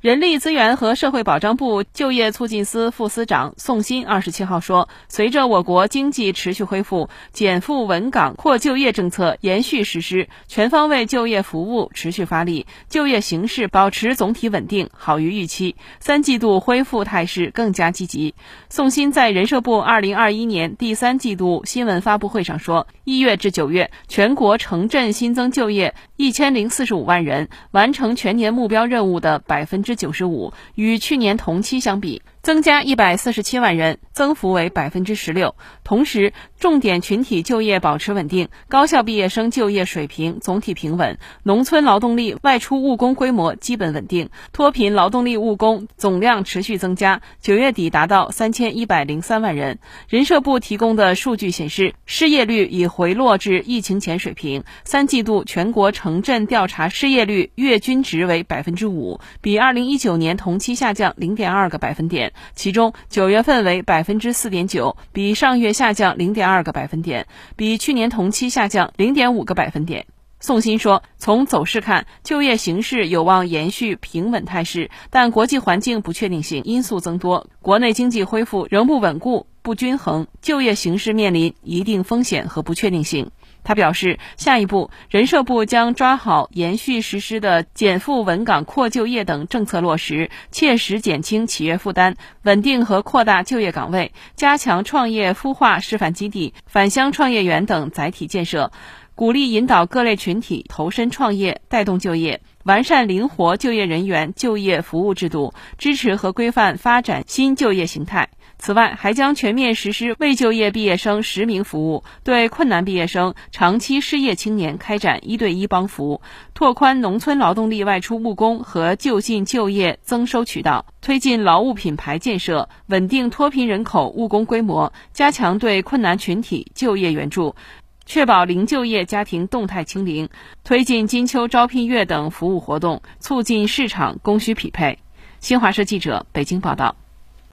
人力资源和社会保障部就业促进司副司长宋鑫二十七号说，随着我国经济持续恢复，减负稳岗扩就业政策延续实施，全方位就业服务持续发力，就业形势保持总体稳定，好于预期。三季度恢复态势更加积极。宋鑫在人社部二零二一年第三季度新闻发布会上说，一月至九月，全国城镇新增就业一千零四十五万人，完成全年目标任务的百分之。九十五，与去年同期相比。增加一百四十七万人，增幅为百分之十六。同时，重点群体就业保持稳定，高校毕业生就业水平总体平稳，农村劳动力外出务工规模基本稳定，脱贫劳动力务工总量持续增加，九月底达到三千一百零三万人。人社部提供的数据显示，失业率已回落至疫情前水平。三季度全国城镇调查失业率月均值为百分之五，比二零一九年同期下降零点二个百分点。其中九月份为百分之四点九，比上月下降零点二个百分点，比去年同期下降零点五个百分点。宋鑫说，从走势看，就业形势有望延续平稳态势，但国际环境不确定性因素增多，国内经济恢复仍不稳固、不均衡，就业形势面临一定风险和不确定性。他表示，下一步人社部将抓好延续实施的减负稳岗扩就业等政策落实，切实减轻企业负担，稳定和扩大就业岗位，加强创业孵化示范基地、返乡创业园等载体建设，鼓励引导各类群体投身创业，带动就业，完善灵活就业人员就业服务制度，支持和规范发展新就业形态。此外，还将全面实施未就业毕业生实名服务，对困难毕业生、长期失业青年开展一对一帮扶，拓宽农村劳动力外出务工和就近就业增收渠道，推进劳务品牌建设，稳定脱贫人口务工规模，加强对困难群体就业援助，确保零就业家庭动态清零，推进金秋招聘月等服务活动，促进市场供需匹配。新华社记者北京报道。